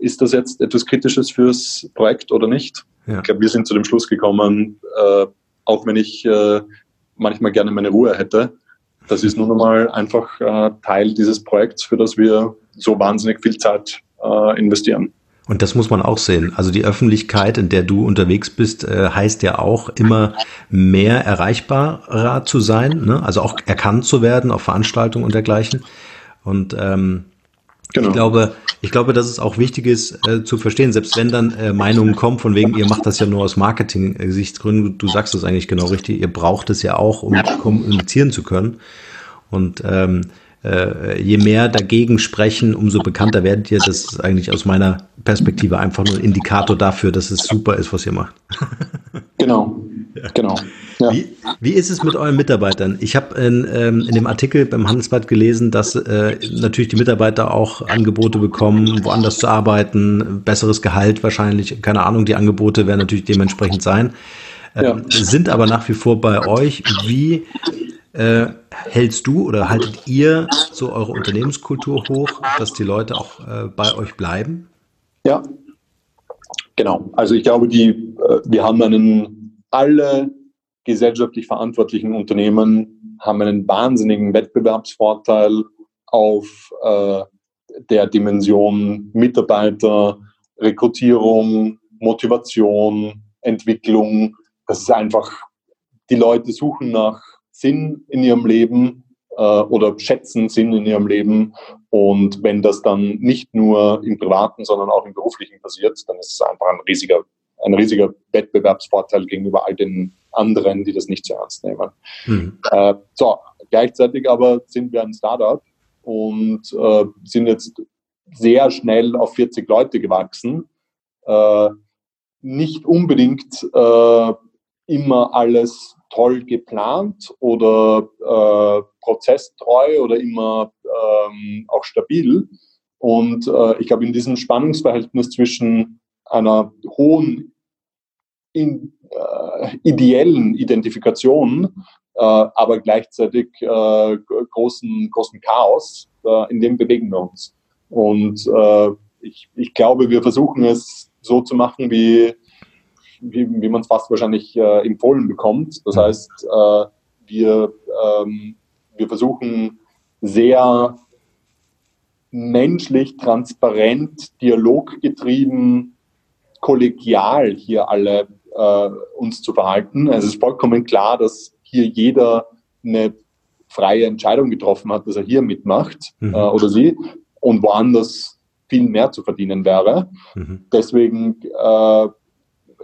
ist das jetzt etwas Kritisches fürs Projekt oder nicht? Ja. Ich glaube, wir sind zu dem Schluss gekommen, auch wenn ich manchmal gerne meine Ruhe hätte. Das ist nun einmal einfach äh, Teil dieses Projekts, für das wir so wahnsinnig viel Zeit äh, investieren. Und das muss man auch sehen. Also die Öffentlichkeit, in der du unterwegs bist, äh, heißt ja auch immer mehr erreichbarer zu sein, ne? also auch erkannt zu werden auf Veranstaltungen und dergleichen. Und ähm, Genau. Ich glaube, ich glaube, dass es auch wichtig ist äh, zu verstehen, selbst wenn dann äh, Meinungen kommen von wegen, ihr macht das ja nur aus Marketing-Gesichtsgründen, du sagst es eigentlich genau richtig, ihr braucht es ja auch, um kommunizieren zu können. Und ähm, äh, je mehr dagegen sprechen, umso bekannter werdet ihr. Das ist eigentlich aus meiner Perspektive einfach nur ein Indikator dafür, dass es super ist, was ihr macht. Genau. Genau. Ja. Wie, wie ist es mit euren Mitarbeitern? Ich habe in, ähm, in dem Artikel beim Handelsblatt gelesen, dass äh, natürlich die Mitarbeiter auch Angebote bekommen, woanders zu arbeiten, besseres Gehalt wahrscheinlich, keine Ahnung, die Angebote werden natürlich dementsprechend sein. Ähm, ja. Sind aber nach wie vor bei euch. Wie äh, hältst du oder haltet ihr so eure Unternehmenskultur hoch, dass die Leute auch äh, bei euch bleiben? Ja, Genau. Also ich glaube, die, äh, wir haben einen, alle gesellschaftlich verantwortlichen Unternehmen haben einen wahnsinnigen Wettbewerbsvorteil auf äh, der Dimension Mitarbeiter, Rekrutierung, Motivation, Entwicklung. Das ist einfach, die Leute suchen nach Sinn in ihrem Leben äh, oder schätzen Sinn in ihrem Leben. Und wenn das dann nicht nur im privaten, sondern auch im beruflichen passiert, dann ist es einfach ein riesiger, ein riesiger Wettbewerbsvorteil gegenüber all den anderen, die das nicht so ernst nehmen. Mhm. Äh, so, gleichzeitig aber sind wir ein Startup und äh, sind jetzt sehr schnell auf 40 Leute gewachsen. Äh, nicht unbedingt äh, immer alles toll geplant oder äh, prozesstreu oder immer ähm, auch stabil. Und äh, ich glaube, in diesem Spannungsverhältnis zwischen einer hohen in, äh, ideellen Identifikation, äh, aber gleichzeitig äh, großen, großen Chaos, äh, in dem bewegen wir uns. Und äh, ich, ich glaube, wir versuchen es so zu machen, wie, wie, wie man es fast wahrscheinlich äh, empfohlen bekommt. Das heißt, äh, wir, ähm, wir versuchen sehr menschlich, transparent, dialoggetrieben, kollegial hier alle äh, uns zu verhalten. Also es ist vollkommen klar, dass hier jeder eine freie Entscheidung getroffen hat, dass er hier mitmacht mhm. äh, oder sie und woanders viel mehr zu verdienen wäre. Mhm. Deswegen äh,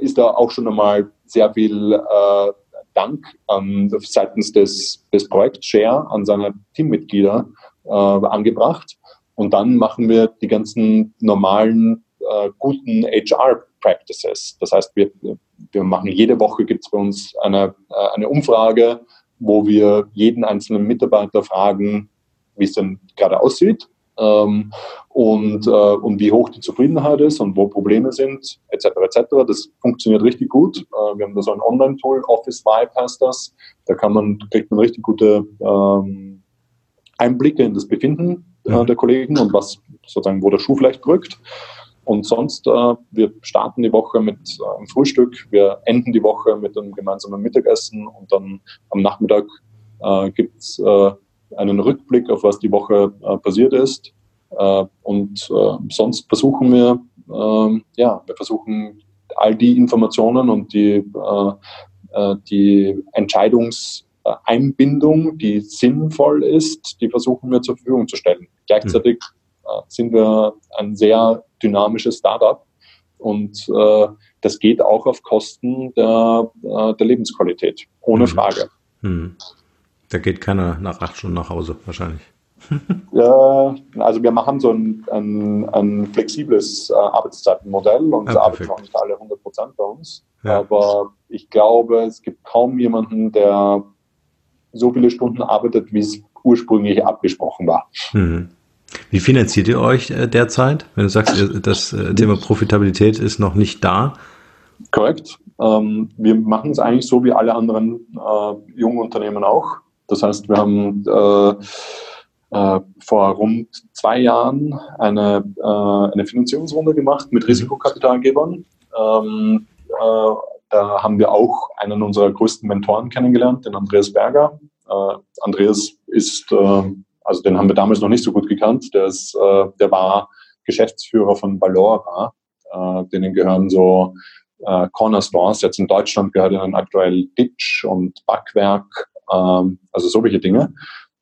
ist da auch schon einmal sehr viel äh, Dank an, seitens des, des Projekts Share an seine Teammitglieder äh, angebracht. Und dann machen wir die ganzen normalen, äh, guten HR-Practices. Das heißt, wir, wir machen jede Woche gibt es bei uns eine, äh, eine Umfrage, wo wir jeden einzelnen Mitarbeiter fragen, wie es denn gerade aussieht ähm, und, äh, und wie hoch die Zufriedenheit ist und wo Probleme sind, etc. etc. Das funktioniert richtig gut. Äh, wir haben da so ein Online-Tool, Office Vibe heißt das. Da kann man, kriegt man richtig gute ähm, Einblicke in das Befinden äh, der Kollegen und was sozusagen, wo der Schuh vielleicht drückt. Und sonst, äh, wir starten die Woche mit äh, einem Frühstück, wir enden die Woche mit einem gemeinsamen Mittagessen und dann am Nachmittag äh, gibt es einen Rückblick auf was die Woche passiert ist. Und sonst versuchen wir, ähm, ja, wir versuchen all die Informationen und die, die Entscheidungseinbindung, die sinnvoll ist, die versuchen wir zur Verfügung zu stellen. Gleichzeitig mhm. Sind wir ein sehr dynamisches Startup und äh, das geht auch auf Kosten der, äh, der Lebensqualität, ohne mhm. Frage. Mhm. Da geht keiner nach acht Stunden nach Hause, wahrscheinlich. ja, also wir machen so ein, ein, ein flexibles äh, Arbeitszeitenmodell und ja, arbeiten auch nicht alle 100 Prozent bei uns. Ja. Aber ich glaube, es gibt kaum jemanden, der so viele Stunden arbeitet, wie es ursprünglich abgesprochen war. Mhm. Wie finanziert ihr euch äh, derzeit? Wenn du sagst, das äh, Thema Profitabilität ist noch nicht da. Korrekt. Ähm, wir machen es eigentlich so wie alle anderen äh, jungen Unternehmen auch. Das heißt, wir haben äh, vor rund zwei Jahren eine, äh, eine Finanzierungsrunde gemacht mit Risikokapitalgebern. Ähm, äh, da haben wir auch einen unserer größten Mentoren kennengelernt, den Andreas Berger. Andreas ist also den haben wir damals noch nicht so gut gekannt. Der, ist, äh, der war Geschäftsführer von Valora. Äh, denen gehören so äh, Corner Stores. Jetzt in Deutschland gehört ihnen aktuell Ditch und Backwerk, ähm, also solche Dinge.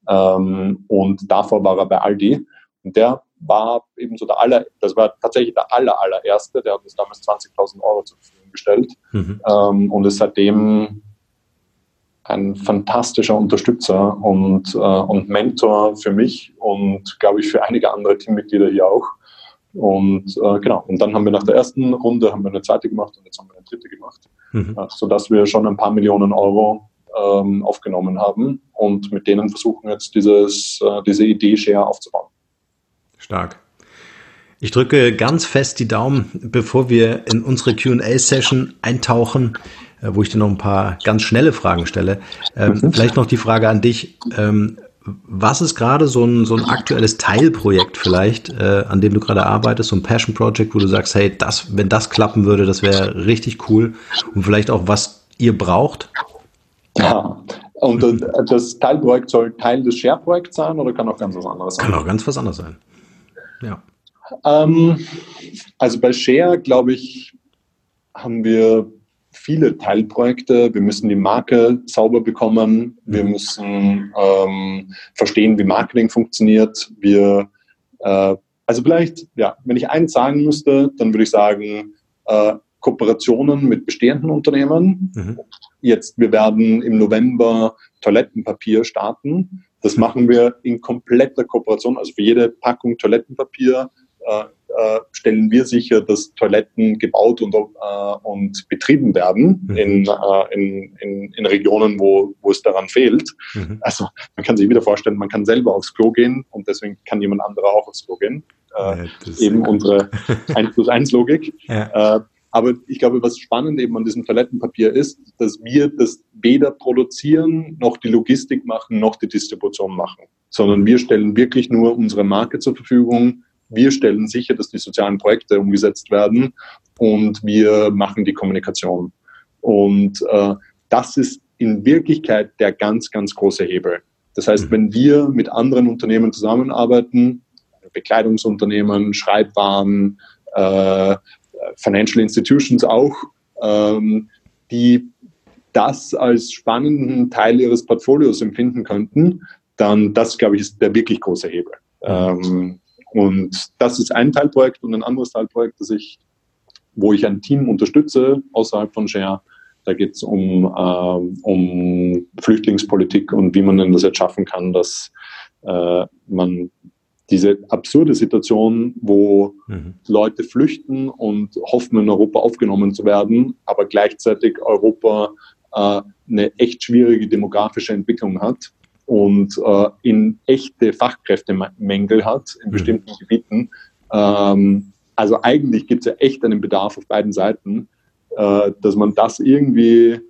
Ähm, und davor war er bei Aldi. Und der war eben so der aller, das war tatsächlich der aller, allererste, der hat uns damals 20.000 Euro zur Verfügung gestellt mhm. ähm, und ist seitdem ein fantastischer Unterstützer und, äh, und Mentor für mich und glaube ich für einige andere Teammitglieder hier auch. Und äh, genau, und dann haben wir nach der ersten Runde haben wir eine zweite gemacht und jetzt haben wir eine dritte gemacht, mhm. äh, sodass wir schon ein paar Millionen Euro ähm, aufgenommen haben und mit denen versuchen jetzt dieses, äh, diese Idee Share aufzubauen. Stark. Ich drücke ganz fest die Daumen, bevor wir in unsere QA-Session eintauchen. Äh, wo ich dir noch ein paar ganz schnelle Fragen stelle. Ähm, mhm. Vielleicht noch die Frage an dich. Ähm, was ist gerade so ein, so ein aktuelles Teilprojekt vielleicht, äh, an dem du gerade arbeitest, so ein Passion Project, wo du sagst, hey, das, wenn das klappen würde, das wäre richtig cool und vielleicht auch, was ihr braucht? Ja, und das Teilprojekt soll Teil des Share-Projekts sein oder kann auch ganz was anderes sein? Kann auch ganz was anderes sein. Ja. Ähm, also bei Share, glaube ich, haben wir viele Teilprojekte. Wir müssen die Marke sauber bekommen. Wir müssen ähm, verstehen, wie Marketing funktioniert. Wir, äh, also vielleicht, ja, wenn ich eins sagen müsste, dann würde ich sagen, äh, Kooperationen mit bestehenden Unternehmen. Mhm. Jetzt, wir werden im November Toilettenpapier starten. Das machen wir in kompletter Kooperation. Also für jede Packung Toilettenpapier äh, äh, stellen wir sicher, dass Toiletten gebaut und, äh, und betrieben werden mhm. in, äh, in, in, in, Regionen, wo, wo es daran fehlt. Mhm. Also man kann sich wieder vorstellen, man kann selber aufs Klo gehen und deswegen kann jemand anderer auch aufs Klo gehen. Äh, ja, eben unsere 1 plus 1 Logik. Ja. Äh, aber ich glaube, was spannend eben an diesem Toilettenpapier ist, dass wir das weder produzieren, noch die Logistik machen, noch die Distribution machen, sondern wir stellen wirklich nur unsere Marke zur Verfügung. Wir stellen sicher, dass die sozialen Projekte umgesetzt werden und wir machen die Kommunikation. Und äh, das ist in Wirklichkeit der ganz, ganz große Hebel. Das heißt, mhm. wenn wir mit anderen Unternehmen zusammenarbeiten, Bekleidungsunternehmen, Schreibwaren, äh, Financial Institutions auch, ähm, die das als spannenden Teil ihres Portfolios empfinden könnten, dann das, glaube ich, ist der wirklich große Hebel. Ähm, und das ist ein Teilprojekt und ein anderes Teilprojekt, das ich, wo ich ein Team unterstütze außerhalb von Share. Da geht es um, äh, um Flüchtlingspolitik und wie man denn das jetzt schaffen kann, dass äh, man diese absurde Situation, wo mhm. Leute flüchten und hoffen, in Europa aufgenommen zu werden, aber gleichzeitig Europa äh, eine echt schwierige demografische Entwicklung hat und äh, in echte Fachkräftemängel hat in mhm. bestimmten Gebieten. Ähm, also eigentlich gibt es ja echt einen Bedarf auf beiden Seiten, äh, dass man das irgendwie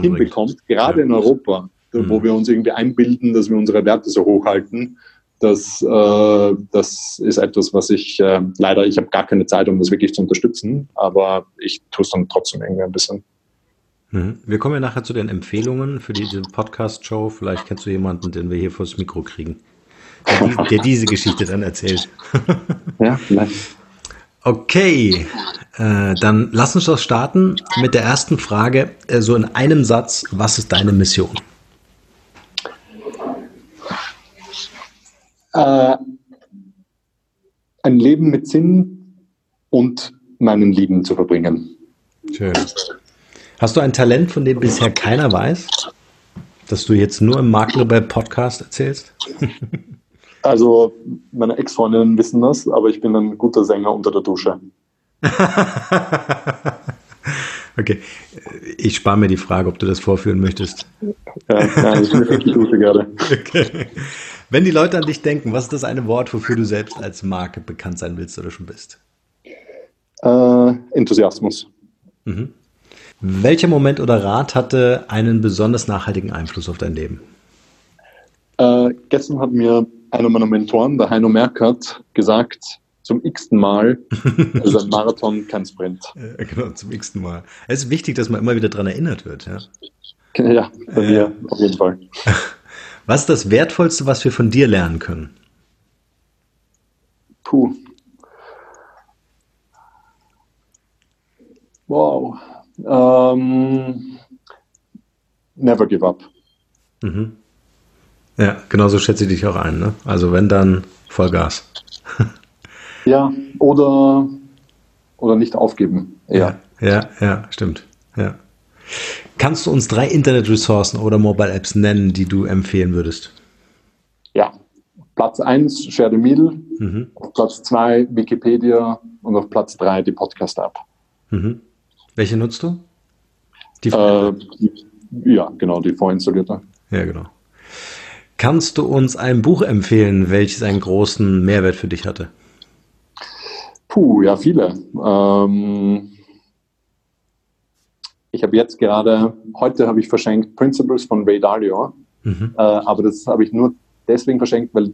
hinbekommt, gerade ja. in Europa, mhm. wo wir uns irgendwie einbilden, dass wir unsere Werte so hochhalten das, äh, das ist etwas, was ich äh, leider, ich habe gar keine Zeit, um das wirklich zu unterstützen, aber ich tue es dann trotzdem irgendwie ein bisschen. Mhm. Wir kommen ja nachher zu den Empfehlungen für diese Podcast-Show. Vielleicht kennst du jemanden, den wir hier vors Mikro kriegen, der, die, der diese Geschichte dann erzählt. ja, vielleicht. Okay, äh, dann lass uns doch starten mit der ersten Frage. Äh, so in einem Satz, was ist deine Mission? Äh, ein Leben mit Sinn und meinen Lieben zu verbringen. Schön. Hast du ein Talent, von dem bisher keiner weiß, das du jetzt nur im Maklerberg Podcast erzählst? Also, meine Ex-Freundinnen wissen das, aber ich bin ein guter Sänger unter der Dusche. okay, ich spare mir die Frage, ob du das vorführen möchtest. Ja, nein, ich bin wirklich Dusche gerade. Okay. Wenn die Leute an dich denken, was ist das eine Wort, wofür du selbst als Marke bekannt sein willst oder schon bist? Äh, Enthusiasmus. Mhm. Welcher Moment oder Rat hatte einen besonders nachhaltigen Einfluss auf dein Leben? Äh, gestern hat mir einer meiner Mentoren, der Heino Merkert, gesagt, zum x-ten Mal, also ein Marathon, kein Sprint. Ja, genau, zum x-ten Mal. Es ist wichtig, dass man immer wieder daran erinnert wird. Ja, ja bei äh, mir auf jeden Fall. Was ist das Wertvollste, was wir von dir lernen können? Puh. Wow. Ähm, never give up. Mhm. Ja, genau so schätze ich dich auch ein. Ne? Also wenn, dann Vollgas. ja, oder, oder nicht aufgeben. Ja, ja, ja, stimmt. Ja. Kannst du uns drei Internet-Ressourcen oder Mobile-Apps nennen, die du empfehlen würdest? Ja, Platz 1 Share the Meal, mhm. auf Platz 2 Wikipedia und auf Platz 3 die Podcast-App. Mhm. Welche nutzt du? Die, äh, ja, genau, die vorinstallierte. Ja, genau. Kannst du uns ein Buch empfehlen, welches einen großen Mehrwert für dich hatte? Puh, ja, viele. Ähm, ich habe jetzt gerade, heute habe ich verschenkt Principles von Ray Dalio, mhm. äh, aber das habe ich nur deswegen verschenkt, weil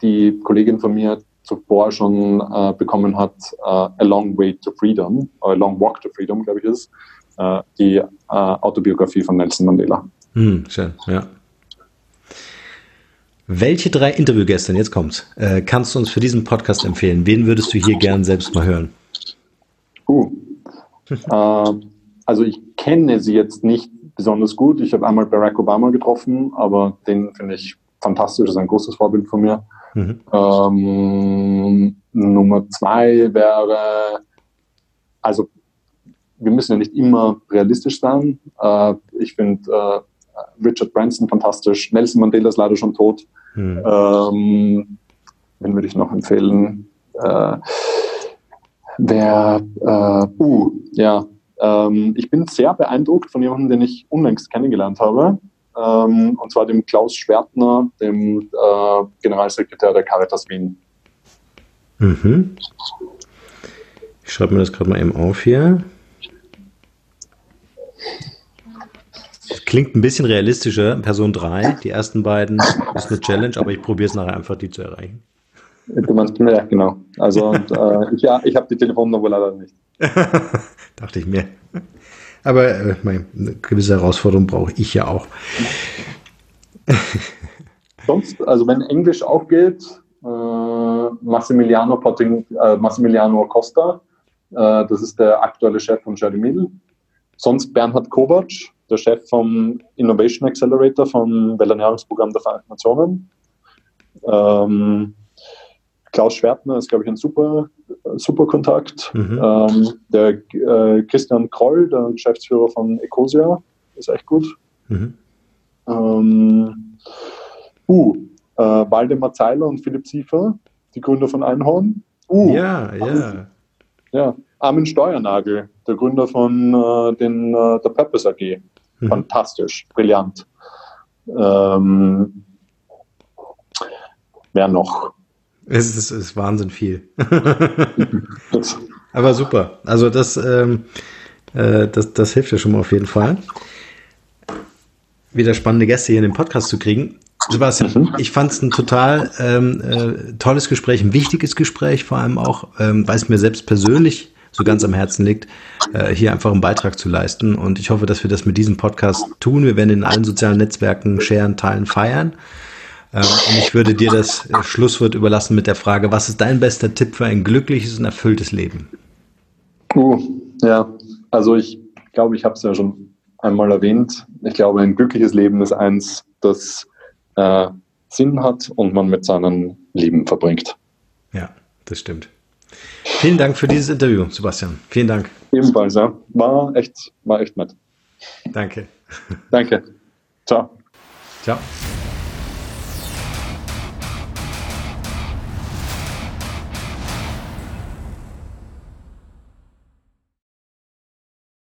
die Kollegin von mir zuvor schon äh, bekommen hat, äh, A Long Way to Freedom, A Long Walk to Freedom, glaube ich ist, äh, die äh, Autobiografie von Nelson Mandela. Hm, schön, ja. Welche drei Interviewgäste, jetzt kommt's, äh, kannst du uns für diesen Podcast empfehlen? Wen würdest du hier gern selbst mal hören? Uh, äh, also ich kenne sie jetzt nicht besonders gut. Ich habe einmal Barack Obama getroffen, aber den finde ich fantastisch, das ist ein großes Vorbild von mir. Mhm. Ähm, Nummer zwei wäre, also wir müssen ja nicht immer realistisch sein. Äh, ich finde äh, Richard Branson fantastisch, Nelson Mandela ist leider schon tot. Mhm. Ähm, wen würde ich noch empfehlen? Äh, wer, äh, uh, ja, ähm, ich bin sehr beeindruckt von jemandem, den ich unlängst kennengelernt habe. Ähm, und zwar dem Klaus Schwertner, dem äh, Generalsekretär der Caritas Wien. Mhm. Ich schreibe mir das gerade mal eben auf hier. Klingt ein bisschen realistischer. Person 3, die ersten beiden ist eine Challenge, aber ich probiere es nachher einfach, die zu erreichen. Du meinst, ja, genau. Also, und, äh, ich, ja, ich habe die Telefonnummer leider nicht. Dachte ich mir. Aber äh, eine gewisse Herausforderung brauche ich ja auch. Sonst, also wenn Englisch auch geht, äh, Massimiliano, Potting, äh, Massimiliano Costa, äh, das ist der aktuelle Chef von Jeremy Sonst Bernhard Kovac, der Chef vom Innovation Accelerator vom Welternährungsprogramm der Vereinten Nationen. Ähm, Klaus Schwertner ist, glaube ich, ein super, super Kontakt. Mhm. Ähm, der äh, Christian Kroll, der Geschäftsführer von Ecosia, ist echt gut. Mhm. Ähm, uh, äh, Waldemar Zeiler und Philipp Ziefer, die Gründer von Einhorn. Uh, ja, ja. Ja, Armin Steuernagel, der Gründer von äh, den, äh, der Purpose AG. Mhm. Fantastisch, brillant. Ähm, wer noch? Es ist, ist Wahnsinn viel. Aber super. Also das, ähm, äh, das, das hilft ja schon mal auf jeden Fall. Wieder spannende Gäste hier in den Podcast zu kriegen. Sebastian, mhm. ich fand es ein total ähm, äh, tolles Gespräch, ein wichtiges Gespräch, vor allem auch, ähm, weil es mir selbst persönlich so ganz am Herzen liegt, äh, hier einfach einen Beitrag zu leisten. Und ich hoffe, dass wir das mit diesem Podcast tun. Wir werden in allen sozialen Netzwerken sharen, teilen, feiern. Ähm, und ich würde dir das äh, Schlusswort überlassen mit der Frage, was ist dein bester Tipp für ein glückliches und erfülltes Leben? Uh, ja, also ich glaube, ich habe es ja schon einmal erwähnt. Ich glaube, ein glückliches Leben ist eins, das äh, Sinn hat und man mit seinem Leben verbringt. Ja, das stimmt. Vielen Dank für dieses Interview, Sebastian. Vielen Dank. Ebenfalls, ja. War echt, war echt nett. Danke. Danke. Ciao. Ciao.